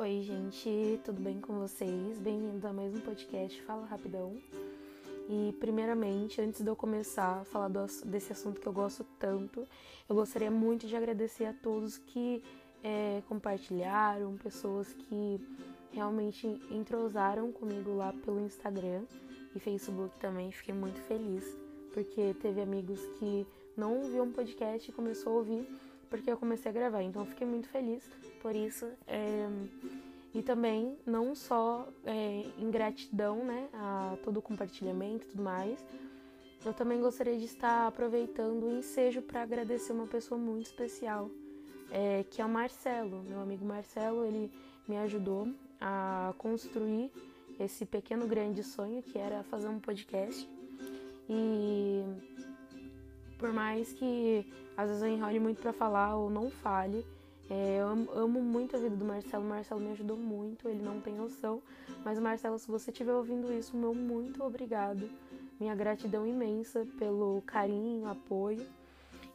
Oi, gente, tudo bem com vocês? Bem-vindos a mais um podcast Fala Rapidão. E, primeiramente, antes de eu começar a falar do, desse assunto que eu gosto tanto, eu gostaria muito de agradecer a todos que é, compartilharam, pessoas que realmente entrosaram comigo lá pelo Instagram e Facebook também. Fiquei muito feliz, porque teve amigos que não ouviam podcast e começou a ouvir porque eu comecei a gravar. Então fiquei muito feliz por isso. É, e também, não só é, em gratidão né, a todo o compartilhamento e tudo mais, eu também gostaria de estar aproveitando o ensejo para agradecer uma pessoa muito especial, é, que é o Marcelo. Meu amigo Marcelo, ele me ajudou a construir esse pequeno grande sonho que era fazer um podcast. E por mais que às vezes eu enrole muito para falar ou não fale, é, eu amo, muito a vida do Marcelo. O Marcelo me ajudou muito, ele não tem noção. Mas, Marcelo, se você estiver ouvindo isso, meu muito obrigado. Minha gratidão imensa pelo carinho, apoio.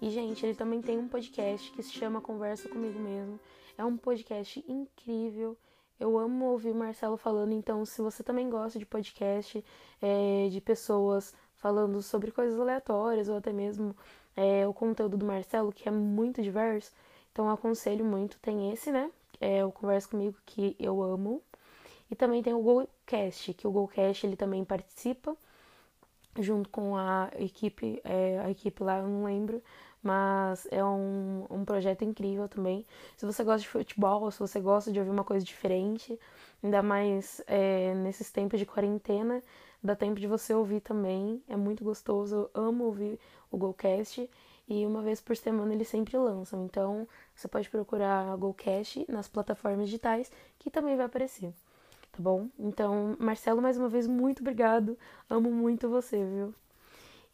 E, gente, ele também tem um podcast que se chama Conversa Comigo Mesmo. É um podcast incrível. Eu amo ouvir o Marcelo falando, então, se você também gosta de podcast, é, de pessoas falando sobre coisas aleatórias ou até mesmo é, o conteúdo do Marcelo, que é muito diverso, então aconselho muito. Tem esse, né? É o Conversa Comigo, que eu amo. E também tem o GoCast, que o GoCast ele também participa junto com a equipe, é, a equipe lá, eu não lembro, mas é um, um projeto incrível também. Se você gosta de futebol, se você gosta de ouvir uma coisa diferente, ainda mais é, nesses tempos de quarentena, dá tempo de você ouvir também, é muito gostoso, eu amo ouvir o GoCast e uma vez por semana eles sempre lançam. Então você pode procurar a GoCast nas plataformas digitais que também vai aparecer. Tá bom? Então, Marcelo, mais uma vez, muito obrigado. Amo muito você, viu?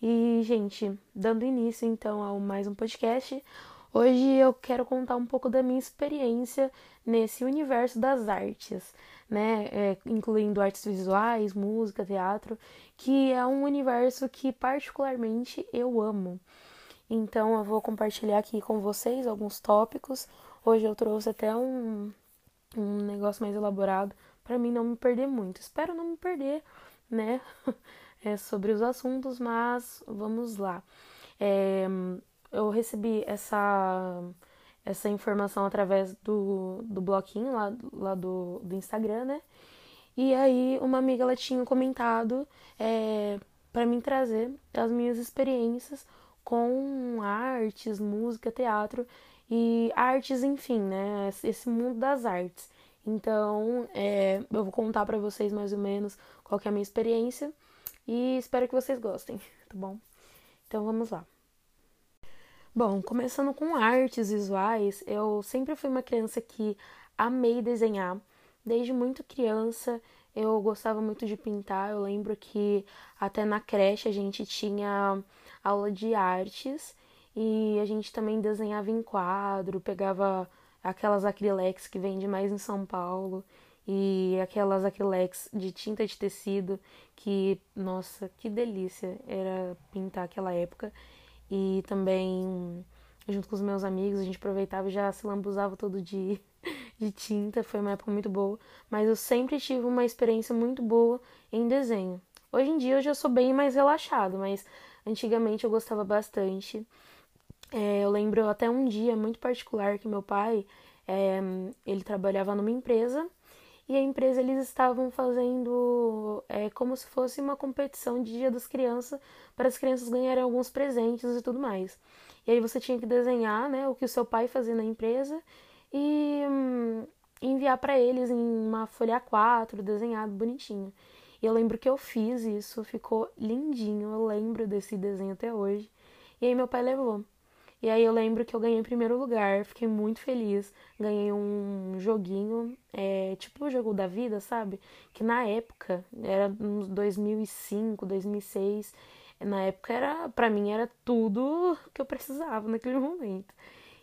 E, gente, dando início então ao mais um podcast, hoje eu quero contar um pouco da minha experiência nesse universo das artes, né? É, incluindo artes visuais, música, teatro, que é um universo que particularmente eu amo. Então eu vou compartilhar aqui com vocês alguns tópicos. Hoje eu trouxe até um, um negócio mais elaborado para mim não me perder muito. Espero não me perder, né? é, sobre os assuntos, mas vamos lá. É, eu recebi essa, essa informação através do, do bloquinho lá, lá do, do Instagram, né? E aí uma amiga ela tinha comentado é, para mim trazer as minhas experiências com artes, música, teatro e artes, enfim, né? Esse mundo das artes. Então, é, eu vou contar para vocês mais ou menos qual é a minha experiência e espero que vocês gostem, tá bom? Então, vamos lá. Bom, começando com artes visuais, eu sempre fui uma criança que amei desenhar. Desde muito criança, eu gostava muito de pintar. Eu lembro que até na creche a gente tinha aula de artes e a gente também desenhava em quadro, pegava aquelas acrilex que vende mais em São Paulo e aquelas acrilex de tinta de tecido que, nossa, que delícia era pintar aquela época. E também junto com os meus amigos, a gente aproveitava e já se lambuzava todo dia de tinta, foi uma época muito boa, mas eu sempre tive uma experiência muito boa em desenho. Hoje em dia eu já sou bem mais relaxado, mas Antigamente eu gostava bastante. É, eu lembro até um dia muito particular que meu pai, é, ele trabalhava numa empresa e a empresa eles estavam fazendo é, como se fosse uma competição de Dia das Crianças para as crianças ganharem alguns presentes e tudo mais. E aí você tinha que desenhar, né, o que o seu pai fazia na empresa e hum, enviar para eles em uma folha A4, desenhado bonitinho. E eu lembro que eu fiz isso, ficou lindinho, eu lembro desse desenho até hoje. E aí meu pai levou. E aí eu lembro que eu ganhei em primeiro lugar, fiquei muito feliz. Ganhei um joguinho, é, tipo o jogo da vida, sabe? Que na época, era uns 2005, 2006, na época era, para mim era tudo que eu precisava naquele momento.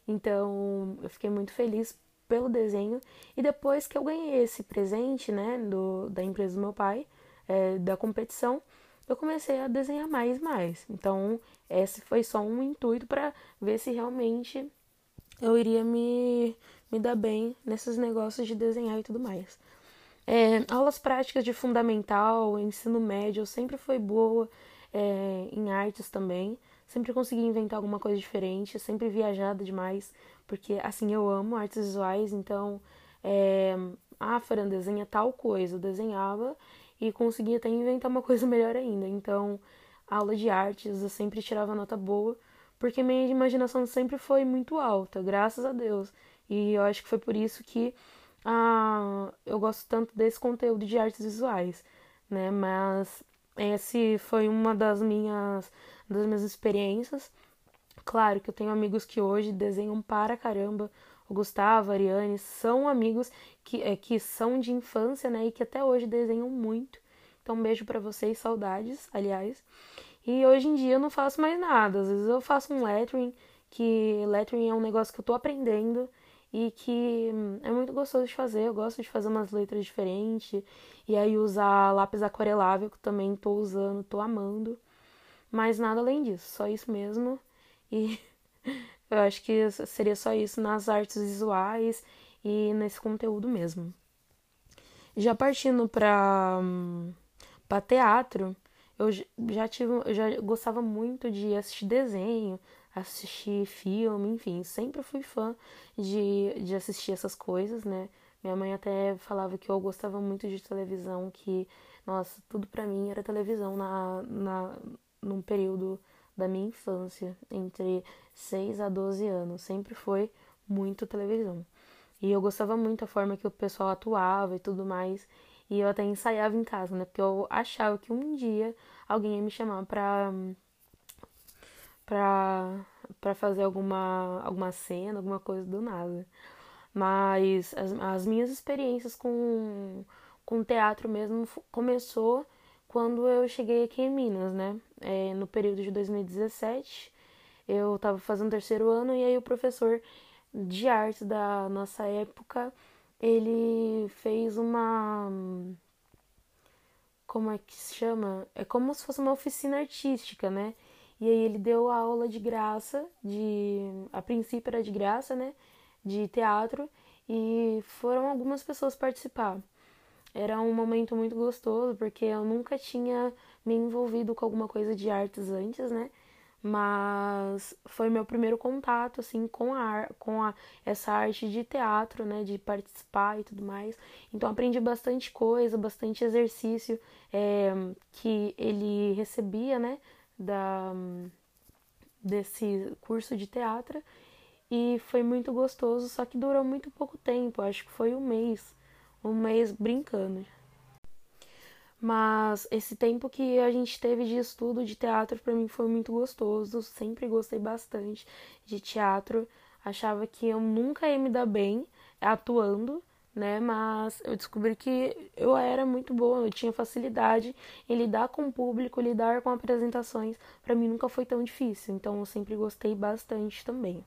Então, eu fiquei muito feliz pelo desenho e depois que eu ganhei esse presente, né, do, da empresa do meu pai, é, da competição, eu comecei a desenhar mais e mais. Então, esse foi só um intuito para ver se realmente eu iria me, me dar bem nesses negócios de desenhar e tudo mais. É, aulas práticas de fundamental, ensino médio, sempre foi boa é, em artes também. Sempre consegui inventar alguma coisa diferente, sempre viajada demais, porque assim eu amo artes visuais, então é, ah, Fran, desenha tal coisa. Eu desenhava e conseguia até inventar uma coisa melhor ainda. Então, aula de artes, eu sempre tirava nota boa, porque minha imaginação sempre foi muito alta, graças a Deus. E eu acho que foi por isso que ah, eu gosto tanto desse conteúdo de artes visuais, né? Mas esse foi uma das minhas das minhas experiências. Claro que eu tenho amigos que hoje desenham para caramba. O Gustavo, a Ariane são amigos que, é, que são de infância, né? E que até hoje desenham muito. Então, um beijo para vocês, saudades, aliás. E hoje em dia eu não faço mais nada. Às vezes eu faço um lettering, que lettering é um negócio que eu tô aprendendo e que hum, é muito gostoso de fazer. Eu gosto de fazer umas letras diferentes e aí usar lápis aquarelável que também tô usando, tô amando. Mas nada além disso, só isso mesmo. E eu acho que seria só isso nas artes visuais e nesse conteúdo mesmo. Já partindo para para teatro, eu já tive, eu já gostava muito de assistir desenho, assistir filme, enfim, sempre fui fã de, de assistir essas coisas, né? Minha mãe até falava que eu gostava muito de televisão, que, nossa, tudo para mim era televisão na, na, num período da minha infância, entre 6 a 12 anos. Sempre foi muito televisão. E eu gostava muito da forma que o pessoal atuava e tudo mais. E eu até ensaiava em casa, né? Porque eu achava que um dia alguém ia me chamar pra pra, pra fazer alguma, alguma cena, alguma coisa do nada. Mas as, as minhas experiências com, com teatro mesmo começou quando eu cheguei aqui em Minas, né? É, no período de 2017, eu estava fazendo terceiro ano e aí o professor de arte da nossa época, ele fez uma como é que se chama? É como se fosse uma oficina artística, né? E aí ele deu a aula de graça, de a princípio era de graça, né, de teatro, e foram algumas pessoas participar. Era um momento muito gostoso, porque eu nunca tinha me envolvido com alguma coisa de artes antes, né? Mas foi meu primeiro contato assim com a com a, essa arte de teatro, né, de participar e tudo mais. Então aprendi bastante coisa, bastante exercício é, que ele recebia, né, da, desse curso de teatro e foi muito gostoso, só que durou muito pouco tempo, acho que foi um mês, um mês brincando. Mas esse tempo que a gente teve de estudo de teatro para mim foi muito gostoso, sempre gostei bastante de teatro, achava que eu nunca ia me dar bem atuando, né? Mas eu descobri que eu era muito boa, eu tinha facilidade em lidar com o público, lidar com apresentações. Para mim nunca foi tão difícil, então eu sempre gostei bastante também.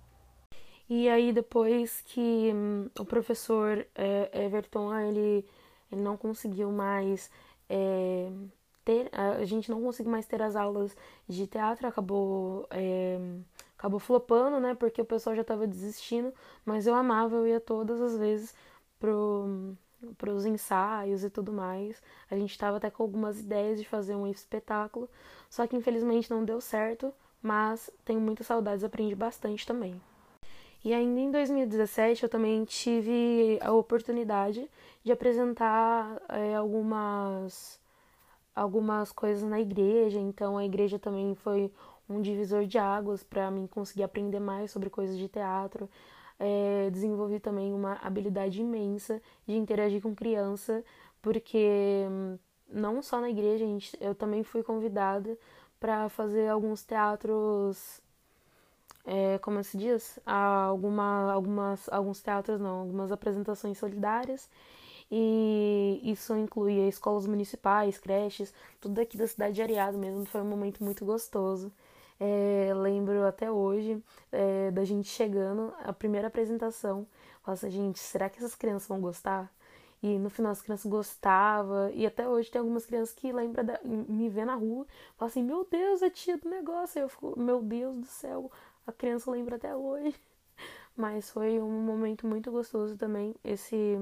E aí depois que hum, o professor é, Everton ele, ele não conseguiu mais é, ter, a gente não conseguiu mais ter as aulas de teatro, acabou é, acabou flopando, né? Porque o pessoal já estava desistindo, mas eu amava, eu ia todas as vezes pro para os ensaios e tudo mais. A gente estava até com algumas ideias de fazer um espetáculo, só que infelizmente não deu certo, mas tenho muitas saudades, aprendi bastante também. E ainda em 2017 eu também tive a oportunidade de apresentar é, algumas algumas coisas na igreja, então a igreja também foi um divisor de águas para mim conseguir aprender mais sobre coisas de teatro. É, desenvolvi também uma habilidade imensa de interagir com criança, porque hum, não só na igreja, gente, eu também fui convidada para fazer alguns teatros, é, como se diz? Alguma, algumas, alguns teatros não, algumas apresentações solidárias. E isso incluía escolas municipais, creches, tudo aqui da cidade de Areado mesmo. Foi um momento muito gostoso. É, lembro até hoje é, da gente chegando, a primeira apresentação. Nossa, gente, será que essas crianças vão gostar? E no final as crianças gostavam. E até hoje tem algumas crianças que lembram me ver na rua. Falam assim, meu Deus, é tia do negócio. Aí eu fico, meu Deus do céu, a criança lembra até hoje. mas foi um momento muito gostoso também esse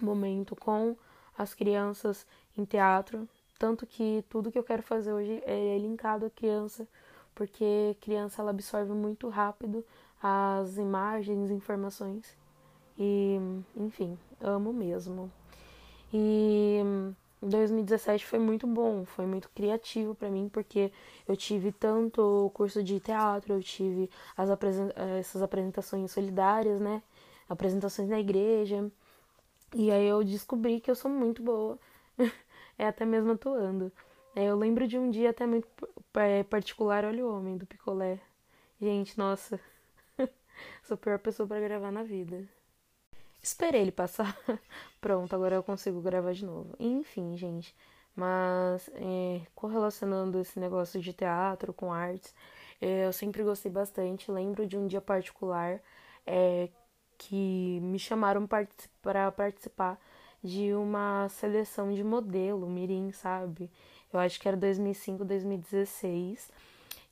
momento com as crianças em teatro, tanto que tudo que eu quero fazer hoje é linkado à criança, porque criança ela absorve muito rápido as imagens, informações. E, enfim, amo mesmo. E 2017 foi muito bom, foi muito criativo para mim, porque eu tive tanto curso de teatro, eu tive as apresent essas apresentações solidárias, né? Apresentações na igreja. E aí eu descobri que eu sou muito boa, é até mesmo atuando. É, eu lembro de um dia até muito particular, olha o homem do picolé. Gente, nossa, sou a pior pessoa para gravar na vida. Esperei ele passar. Pronto, agora eu consigo gravar de novo. Enfim, gente. Mas é, correlacionando esse negócio de teatro com artes, é, eu sempre gostei bastante. Lembro de um dia particular é, que me chamaram para participar de uma seleção de modelo, Mirim, sabe? Eu acho que era 2005, 2016.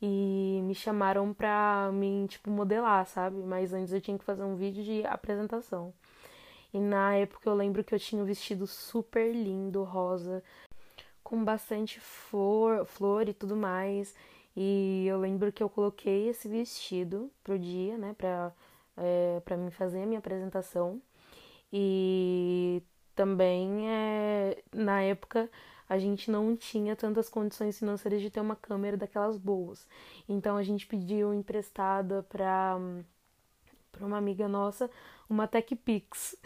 E me chamaram pra mim, tipo, modelar, sabe? Mas antes eu tinha que fazer um vídeo de apresentação. E na época eu lembro que eu tinha um vestido super lindo, rosa, com bastante flor, flor e tudo mais. E eu lembro que eu coloquei esse vestido pro dia, né, pra, é, pra mim fazer a minha apresentação. E também, é, na época, a gente não tinha tantas condições financeiras de ter uma câmera daquelas boas. Então a gente pediu emprestada pra, pra uma amiga nossa uma TechPix.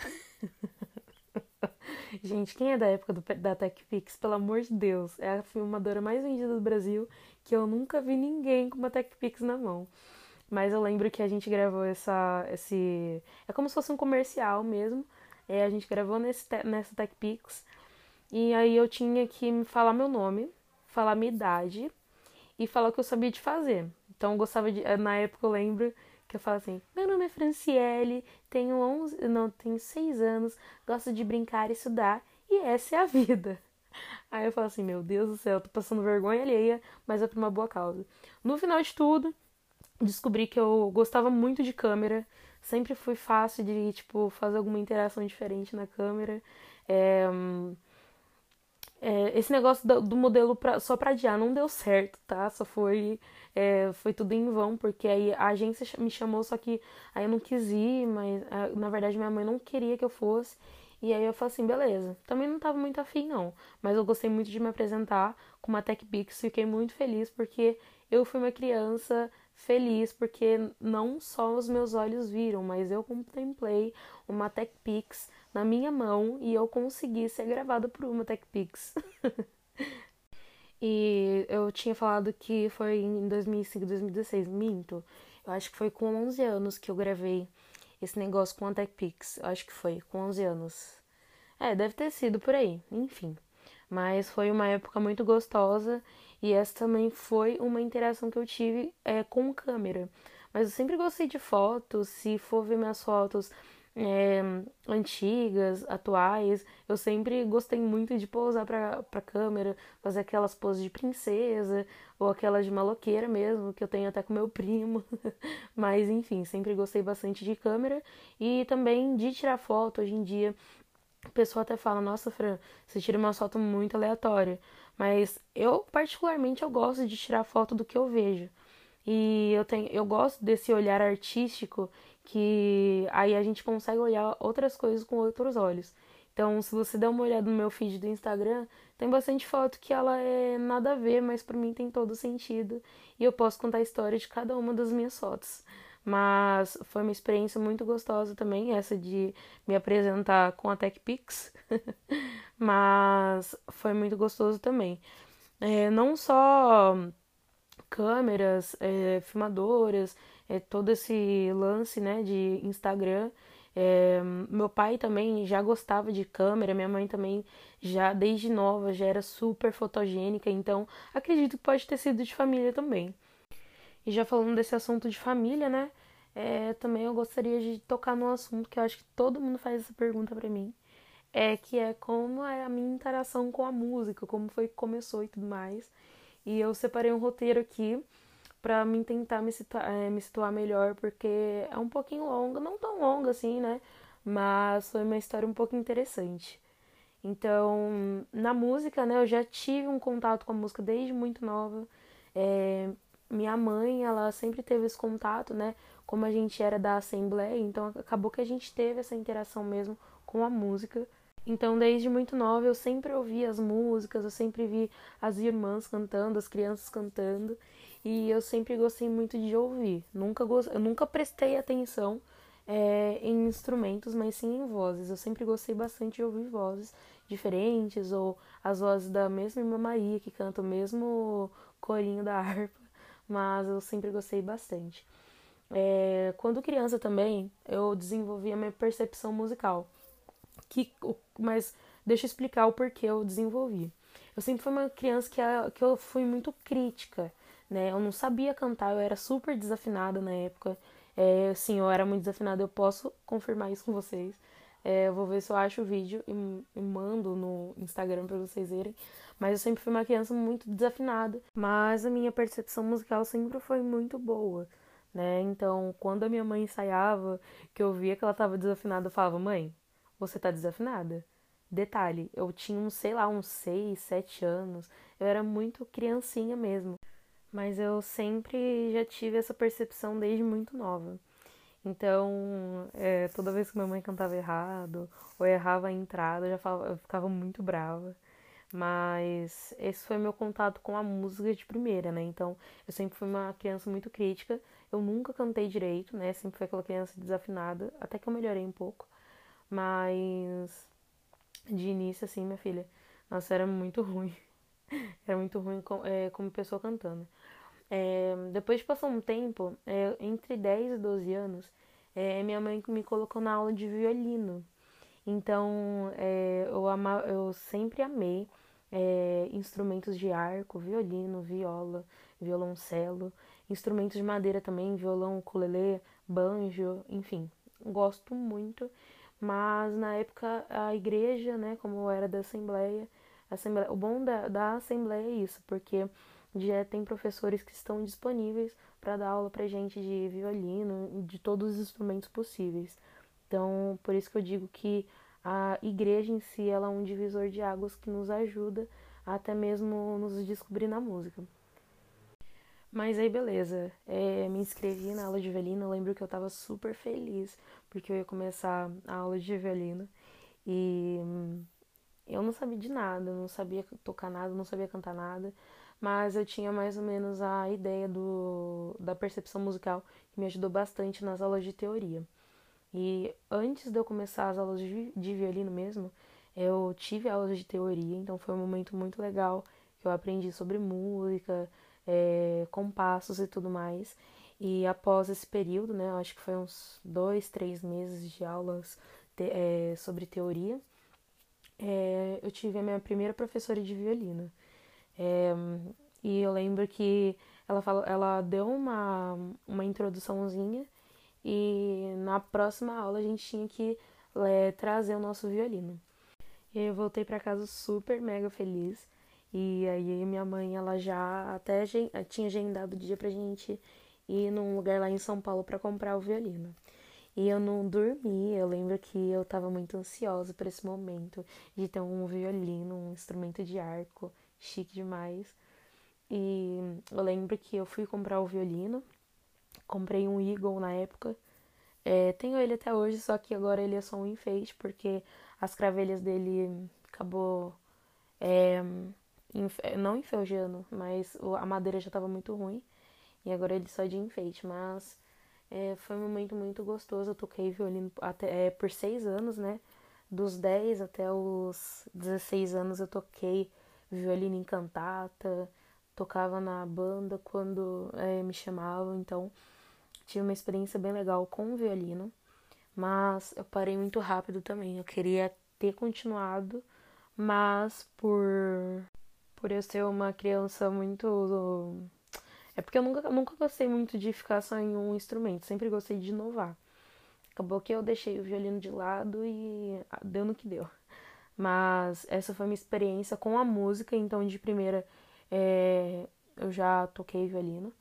Gente, quem é da época do, da TechPix, pelo amor de Deus, é a filmadora mais vendida do Brasil que eu nunca vi ninguém com uma TechPix na mão. Mas eu lembro que a gente gravou essa, esse. É como se fosse um comercial mesmo. É, a gente gravou nesse, nessa TechPix. E aí eu tinha que falar meu nome, falar minha idade e falar o que eu sabia de fazer. Então eu gostava de. Na época eu lembro que eu falo assim: meu nome é Franciele, tenho 11, não, tenho 6 anos, gosto de brincar e estudar e essa é a vida. Aí eu falo assim: meu Deus do céu, tô passando vergonha alheia, mas é por uma boa causa. No final de tudo, descobri que eu gostava muito de câmera, sempre fui fácil de, tipo, fazer alguma interação diferente na câmera. É, é, esse negócio do, do modelo pra, só pra adiar não deu certo, tá? Só foi, é, foi tudo em vão, porque aí a agência me chamou, só que aí eu não quis ir, mas na verdade minha mãe não queria que eu fosse. E aí eu falei assim, beleza. Também não tava muito afim, não. Mas eu gostei muito de me apresentar com uma TechPix, fiquei muito feliz porque eu fui uma criança feliz porque não só os meus olhos viram, mas eu contemplei uma TechPix na minha mão e eu consegui ser gravada por uma TechPix. e eu tinha falado que foi em 2005, 2016, minto. Eu acho que foi com 11 anos que eu gravei esse negócio com a TechPix. Eu acho que foi com 11 anos. É, deve ter sido por aí, enfim. Mas foi uma época muito gostosa e essa também foi uma interação que eu tive é, com câmera. Mas eu sempre gostei de fotos, se for ver minhas fotos é, antigas, atuais, eu sempre gostei muito de pousar pra, pra câmera, fazer aquelas poses de princesa, ou aquelas de maloqueira mesmo, que eu tenho até com meu primo. Mas enfim, sempre gostei bastante de câmera e também de tirar foto hoje em dia. O pessoal até fala, nossa, Fran, você tira uma foto muito aleatória. Mas eu, particularmente, eu gosto de tirar foto do que eu vejo. E eu, tenho, eu gosto desse olhar artístico que aí a gente consegue olhar outras coisas com outros olhos. Então, se você der uma olhada no meu feed do Instagram, tem bastante foto que ela é nada a ver, mas para mim tem todo sentido. E eu posso contar a história de cada uma das minhas fotos. Mas foi uma experiência muito gostosa também, essa de me apresentar com a TechPix. Mas foi muito gostoso também. É, não só câmeras, é, filmadoras, é, todo esse lance né, de Instagram. É, meu pai também já gostava de câmera, minha mãe também já desde nova já era super fotogênica, então acredito que pode ter sido de família também. E já falando desse assunto de família, né? É, também eu gostaria de tocar num assunto que eu acho que todo mundo faz essa pergunta para mim. É que é como é a minha interação com a música, como foi que começou e tudo mais. E eu separei um roteiro aqui para mim tentar me situar, é, me situar melhor, porque é um pouquinho longa, não tão longa assim, né? Mas foi uma história um pouco interessante. Então, na música, né, eu já tive um contato com a música desde muito nova. É, minha mãe, ela sempre teve esse contato, né? Como a gente era da Assembleia, então acabou que a gente teve essa interação mesmo com a música. Então, desde muito nova, eu sempre ouvi as músicas, eu sempre vi as irmãs cantando, as crianças cantando, e eu sempre gostei muito de ouvir. Nunca. Eu nunca prestei atenção é, em instrumentos, mas sim em vozes. Eu sempre gostei bastante de ouvir vozes diferentes, ou as vozes da mesma irmã Maria, que canta o mesmo corinho da harpa, mas eu sempre gostei bastante. É, quando criança também, eu desenvolvi a minha percepção musical que, mas deixa eu explicar o porquê eu desenvolvi. Eu sempre fui uma criança que, que eu fui muito crítica, né? Eu não sabia cantar, eu era super desafinada na época. É, sim, eu era muito desafinada, eu posso confirmar isso com vocês. É, eu vou ver se eu acho o vídeo e, e mando no Instagram para vocês verem. Mas eu sempre fui uma criança muito desafinada. Mas a minha percepção musical sempre foi muito boa, né? Então, quando a minha mãe ensaiava, que eu via que ela estava desafinada, eu falava, mãe, você tá desafinada. Detalhe, eu tinha uns, sei lá, uns 6, 7 anos. Eu era muito criancinha mesmo. Mas eu sempre já tive essa percepção desde muito nova. Então, é, toda vez que minha mãe cantava errado ou errava a entrada, eu já falava, eu ficava muito brava. Mas esse foi meu contato com a música de primeira, né? Então, eu sempre fui uma criança muito crítica. Eu nunca cantei direito, né? Sempre fui aquela criança desafinada, até que eu melhorei um pouco. Mas de início, assim, minha filha, nossa, era muito ruim. era muito ruim com, é, como pessoa cantando. É, depois de passar um tempo, é, entre 10 e 12 anos, é, minha mãe me colocou na aula de violino. Então, é, eu, ama, eu sempre amei é, instrumentos de arco, violino, viola, violoncelo, instrumentos de madeira também, violão, ukulele, banjo, enfim, gosto muito. Mas na época a igreja, né, como era da Assembleia, Assembleia o bom da, da Assembleia é isso, porque já tem professores que estão disponíveis para dar aula pra gente de violino, de todos os instrumentos possíveis. Então, por isso que eu digo que a igreja em si ela é um divisor de águas que nos ajuda até mesmo nos descobrir na música. Mas aí beleza, é, me inscrevi na aula de violino, eu lembro que eu tava super feliz, porque eu ia começar a aula de violino e eu não sabia de nada, não sabia tocar nada, não sabia cantar nada, mas eu tinha mais ou menos a ideia do, da percepção musical que me ajudou bastante nas aulas de teoria. E antes de eu começar as aulas de, de violino mesmo, eu tive aulas de teoria, então foi um momento muito legal que eu aprendi sobre música, é, compassos e tudo mais. E após esse período, né, acho que foi uns dois, três meses de aulas te, é, sobre teoria, é, eu tive a minha primeira professora de violino. É, e eu lembro que ela, falou, ela deu uma, uma introduçãozinha e na próxima aula a gente tinha que é, trazer o nosso violino. E eu voltei para casa super mega feliz. E aí minha mãe, ela já até tinha agendado o dia pra gente ir num lugar lá em São Paulo para comprar o violino. E eu não dormi, eu lembro que eu tava muito ansiosa por esse momento de ter um violino, um instrumento de arco, chique demais. E eu lembro que eu fui comprar o violino, comprei um Eagle na época. É, tenho ele até hoje, só que agora ele é só um enfeite, porque as cravelhas dele acabou é, não enferrujando, mas a madeira já estava muito ruim. E agora ele só de enfeite. Mas é, foi um momento muito gostoso. Eu toquei violino até, é, por seis anos, né? Dos 10 até os 16 anos eu toquei violino em cantata, tocava na banda quando é, me chamavam, então tive uma experiência bem legal com o violino, mas eu parei muito rápido também. Eu queria ter continuado, mas por por eu ser uma criança muito. É porque eu nunca, nunca gostei muito de ficar só em um instrumento, sempre gostei de inovar. Acabou que eu deixei o violino de lado e deu no que deu. Mas essa foi minha experiência com a música, então de primeira é, eu já toquei violino.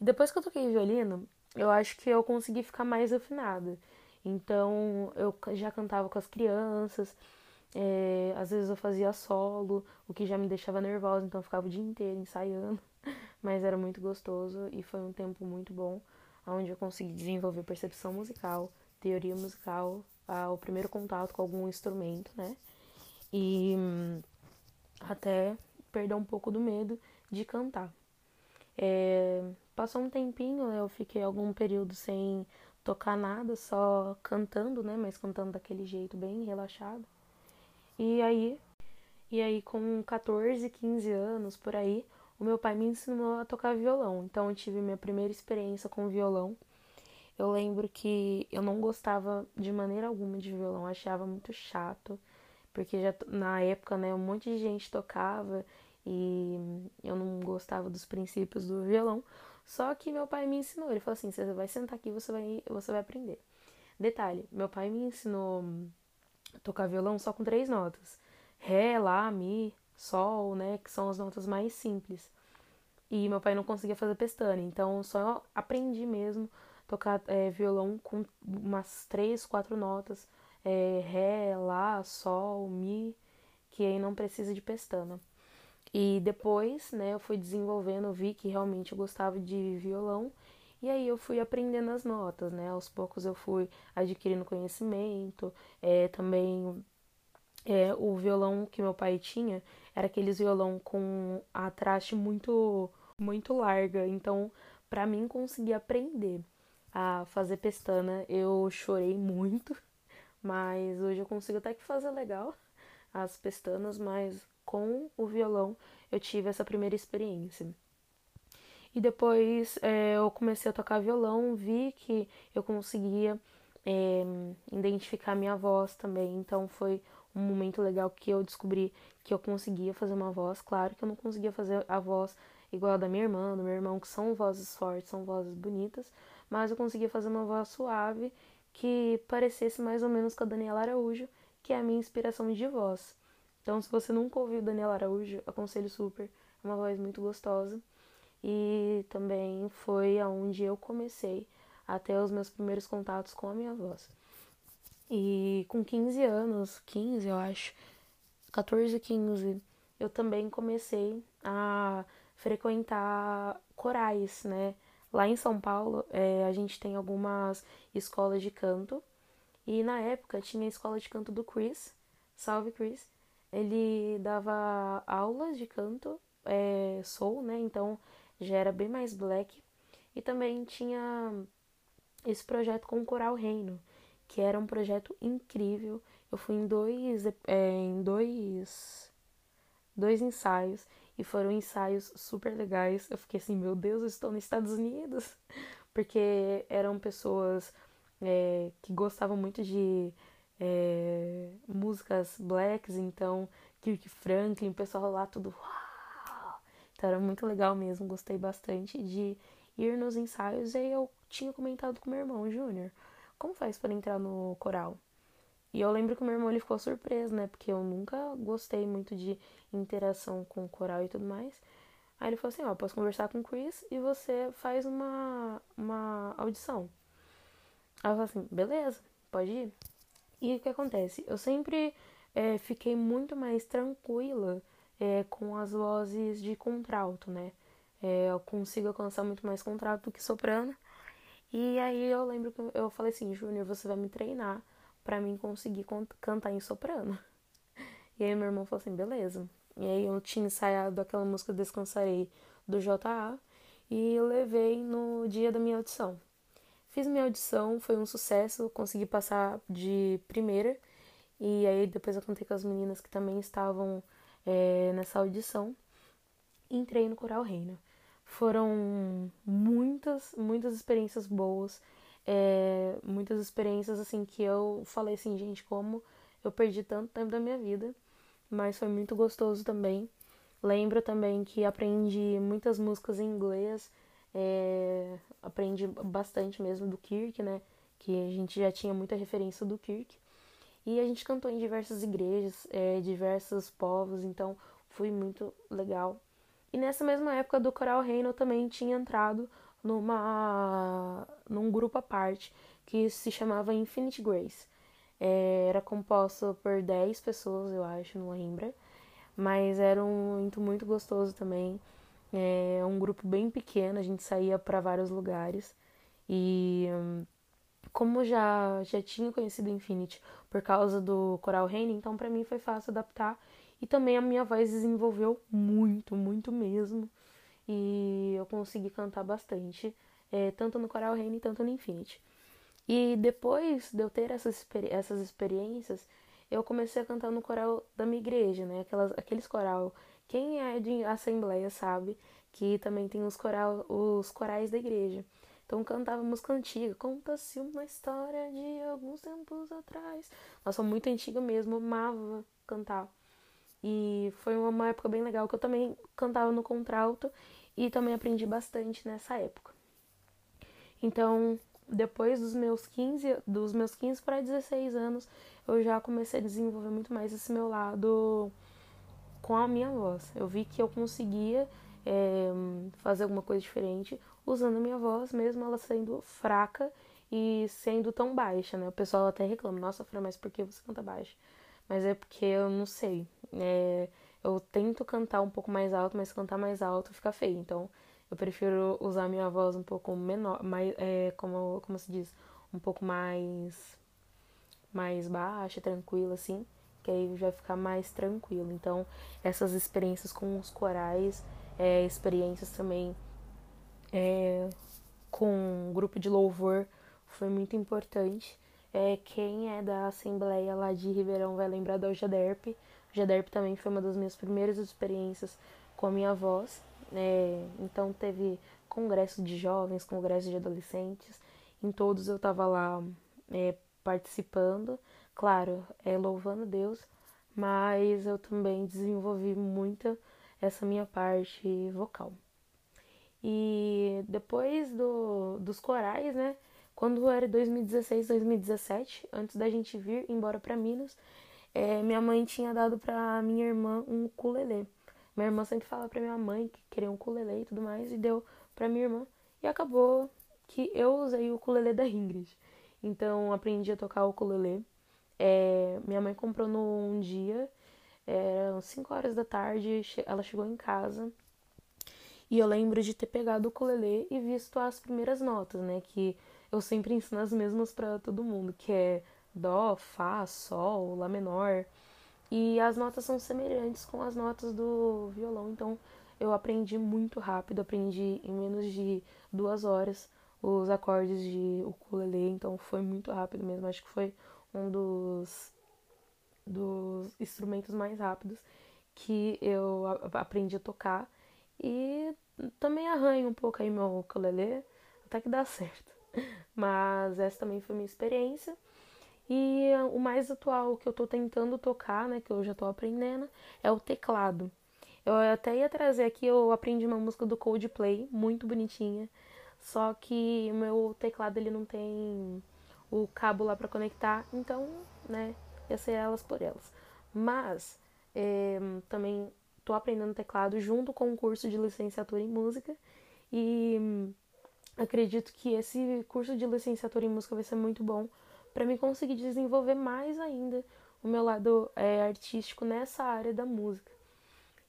E depois que eu toquei violino, eu acho que eu consegui ficar mais afinada. Então eu já cantava com as crianças, é, às vezes eu fazia solo, o que já me deixava nervosa, então eu ficava o dia inteiro ensaiando. Mas era muito gostoso e foi um tempo muito bom, onde eu consegui desenvolver percepção musical, teoria musical, ah, o primeiro contato com algum instrumento, né? E hum, até perder um pouco do medo de cantar. É, passou um tempinho, eu fiquei algum período sem tocar nada, só cantando, né? Mas cantando daquele jeito bem relaxado. E aí, e aí com 14, 15 anos por aí, o meu pai me ensinou a tocar violão. Então eu tive minha primeira experiência com violão. Eu lembro que eu não gostava de maneira alguma de violão, achava muito chato, porque já na época, né, um monte de gente tocava e eu não gostava dos princípios do violão. Só que meu pai me ensinou, ele falou assim: "Você vai sentar aqui, você vai você vai aprender". Detalhe, meu pai me ensinou tocar violão só com três notas: ré, lá, mi, sol, né, que são as notas mais simples. E meu pai não conseguia fazer pestana, então só aprendi mesmo tocar é, violão com umas três, quatro notas, é, ré, lá, sol, mi, que aí não precisa de pestana. E depois, né, eu fui desenvolvendo, vi que realmente eu gostava de violão, e aí eu fui aprendendo as notas, né? Aos poucos eu fui adquirindo conhecimento, é, também é, o violão que meu pai tinha era aqueles violão com a traste muito muito larga, então para mim conseguir aprender a fazer pestana, eu chorei muito, mas hoje eu consigo até que fazer legal as pestanas, mas com o violão eu tive essa primeira experiência. E depois é, eu comecei a tocar violão, vi que eu conseguia é, identificar minha voz também, então foi um momento legal que eu descobri que eu conseguia fazer uma voz. Claro que eu não conseguia fazer a voz igual a da minha irmã, do meu irmão, que são vozes fortes, são vozes bonitas, mas eu conseguia fazer uma voz suave que parecesse mais ou menos com a Daniela Araújo, que é a minha inspiração de voz. Então, se você nunca ouviu Daniela Araújo, aconselho super. É uma voz muito gostosa. E também foi aonde eu comecei a ter os meus primeiros contatos com a minha voz. E com 15 anos, 15 eu acho, 14, 15, eu também comecei a frequentar corais, né? Lá em São Paulo, é, a gente tem algumas escolas de canto. E na época tinha a escola de canto do Chris, salve Chris, ele dava aulas de canto é, soul, né? Então já era bem mais black. E também tinha esse projeto com o Coral Reino, que era um projeto incrível. Eu fui em dois, é, em dois, dois ensaios e foram ensaios super legais. Eu fiquei assim, meu Deus, eu estou nos Estados Unidos, porque eram pessoas é, que gostavam muito de é, músicas blacks, então Kirk Franklin, o pessoal lá tudo uau! Então era muito legal mesmo, gostei bastante de ir nos ensaios e aí eu tinha comentado com meu irmão, Júnior, como faz para entrar no coral? E eu lembro que o meu irmão ele ficou surpreso, né? Porque eu nunca gostei muito de interação com coral e tudo mais. Aí ele falou assim, ó, posso conversar com o Chris e você faz uma, uma audição. Aí eu falei assim, beleza, pode ir. E o que acontece? Eu sempre é, fiquei muito mais tranquila é, com as vozes de contralto, né? É, eu consigo alcançar muito mais contralto do que soprano. E aí eu lembro que eu falei assim, Júnior, você vai me treinar para mim conseguir cantar em soprano. E aí meu irmão falou assim, beleza. E aí eu tinha ensaiado aquela música Descansarei do JA e eu levei no dia da minha audição. Fiz minha audição, foi um sucesso, consegui passar de primeira. E aí depois eu contei com as meninas que também estavam é, nessa audição. Entrei no Coral Reino. Foram muitas, muitas experiências boas. É, muitas experiências assim que eu falei assim, gente, como eu perdi tanto tempo da minha vida. Mas foi muito gostoso também. Lembro também que aprendi muitas músicas em inglês é, aprendi bastante mesmo do Kirk, né? Que a gente já tinha muita referência do Kirk. E a gente cantou em diversas igrejas, é, diversos povos, então foi muito legal. E nessa mesma época do Coral Reino eu também tinha entrado numa num grupo à parte que se chamava Infinite Grace. É, era composto por 10 pessoas, eu acho, não lembro. Mas era um muito, muito gostoso também. É um grupo bem pequeno, a gente saía para vários lugares. E como já já tinha conhecido Infinity por causa do Coral Rain, então para mim foi fácil adaptar e também a minha voz desenvolveu muito, muito mesmo. E eu consegui cantar bastante, é, tanto no Coral Rain tanto no Infinity. E depois de eu ter essas, essas experiências, eu comecei a cantar no coral da minha igreja, né? Aquelas, aqueles coral. Quem é de assembleia sabe que também tem os, coral, os corais da igreja. Então cantava música antiga. Conta-se uma história de alguns tempos atrás. Nossa, muito antiga mesmo, amava cantar. E foi uma época bem legal que eu também cantava no contralto e também aprendi bastante nessa época. Então, depois dos meus 15, dos meus 15 para 16 anos, eu já comecei a desenvolver muito mais esse meu lado com a minha voz. Eu vi que eu conseguia é, fazer alguma coisa diferente usando a minha voz, mesmo ela sendo fraca e sendo tão baixa, né? O pessoal até reclama, nossa, Fran, mas por que você canta baixo? Mas é porque eu não sei. É, eu tento cantar um pouco mais alto, mas cantar mais alto fica feio. Então, eu prefiro usar minha voz um pouco menor, mais, é, como, como se diz, um pouco mais, mais baixa, tranquila, assim, que aí vai ficar mais tranquilo. Então, essas experiências com os corais, é, experiências também é, com um grupo de louvor foi muito importante. É, quem é da Assembleia lá de Ribeirão vai lembrar da Jaderp. O Jaderp também foi uma das minhas primeiras experiências com a minha voz. É, então teve congresso de jovens, congresso de adolescentes. Em todos eu estava lá é, participando, claro, é, louvando Deus, mas eu também desenvolvi muito essa minha parte vocal. E depois do, dos corais, né? Quando era 2016, 2017, antes da gente vir embora para Minas, é, minha mãe tinha dado para minha irmã um ukulele. Minha irmã sempre fala para minha mãe que queria um ukulele e tudo mais, e deu para minha irmã. E acabou que eu usei o ukulele da Ingrid. Então aprendi a tocar o ukulele. É, minha mãe comprou num dia, eram 5 horas da tarde, ela chegou em casa e eu lembro de ter pegado o ukulele e visto as primeiras notas, né? Que eu sempre ensino as mesmas para todo mundo, que é Dó, Fá, Sol, Lá menor. E as notas são semelhantes com as notas do violão, então eu aprendi muito rápido, aprendi em menos de duas horas os acordes de ukulele, então foi muito rápido mesmo. Acho que foi um dos, dos instrumentos mais rápidos que eu aprendi a tocar. E também arranho um pouco aí meu ukulele, até que dá certo. Mas essa também foi minha experiência. E o mais atual que eu tô tentando tocar, né, que eu já tô aprendendo, é o teclado. Eu até ia trazer aqui, eu aprendi uma música do Coldplay, muito bonitinha. Só que o meu teclado ele não tem o cabo lá para conectar, então, né, ia ser elas por elas. Mas é, também tô aprendendo teclado junto com o um curso de licenciatura em música e acredito que esse curso de licenciatura em música vai ser muito bom para me conseguir desenvolver mais ainda o meu lado é, artístico nessa área da música.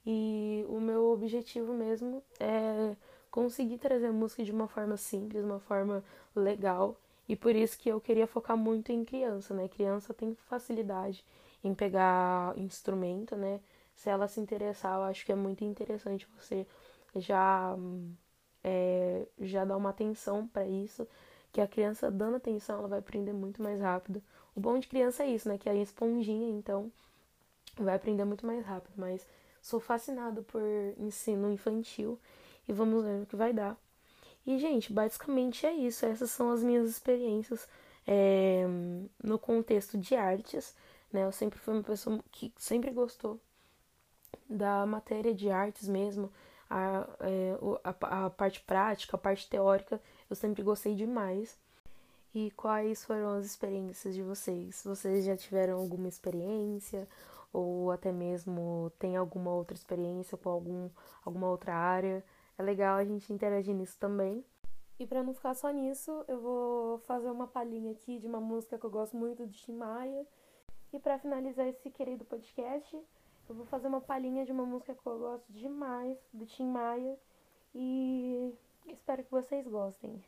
E o meu objetivo mesmo é conseguir trazer a música de uma forma simples, uma forma legal. E por isso que eu queria focar muito em criança, né? Criança tem facilidade em pegar instrumento, né? Se ela se interessar, eu acho que é muito interessante você já é, já dar uma atenção para isso, que a criança dando atenção, ela vai aprender muito mais rápido. O bom de criança é isso, né? Que é a esponjinha, então vai aprender muito mais rápido. Mas sou fascinado por ensino infantil e vamos ver o que vai dar. E, gente, basicamente é isso. Essas são as minhas experiências é, no contexto de artes. Né? Eu sempre fui uma pessoa que sempre gostou da matéria de artes mesmo, a, é, a, a parte prática, a parte teórica eu sempre gostei demais. E quais foram as experiências de vocês? Vocês já tiveram alguma experiência? Ou até mesmo tem alguma outra experiência com algum, alguma outra área? É legal a gente interagir nisso também. E para não ficar só nisso, eu vou fazer uma palhinha aqui de uma música que eu gosto muito de Tim Maia. E para finalizar esse querido podcast, eu vou fazer uma palhinha de uma música que eu gosto demais do Tim Maia e Espero que vocês gostem.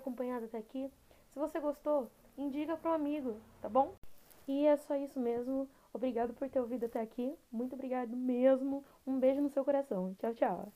acompanhado até aqui. Se você gostou, indica para um amigo, tá bom? E é só isso mesmo. Obrigado por ter ouvido até aqui. Muito obrigado mesmo. Um beijo no seu coração. Tchau, tchau.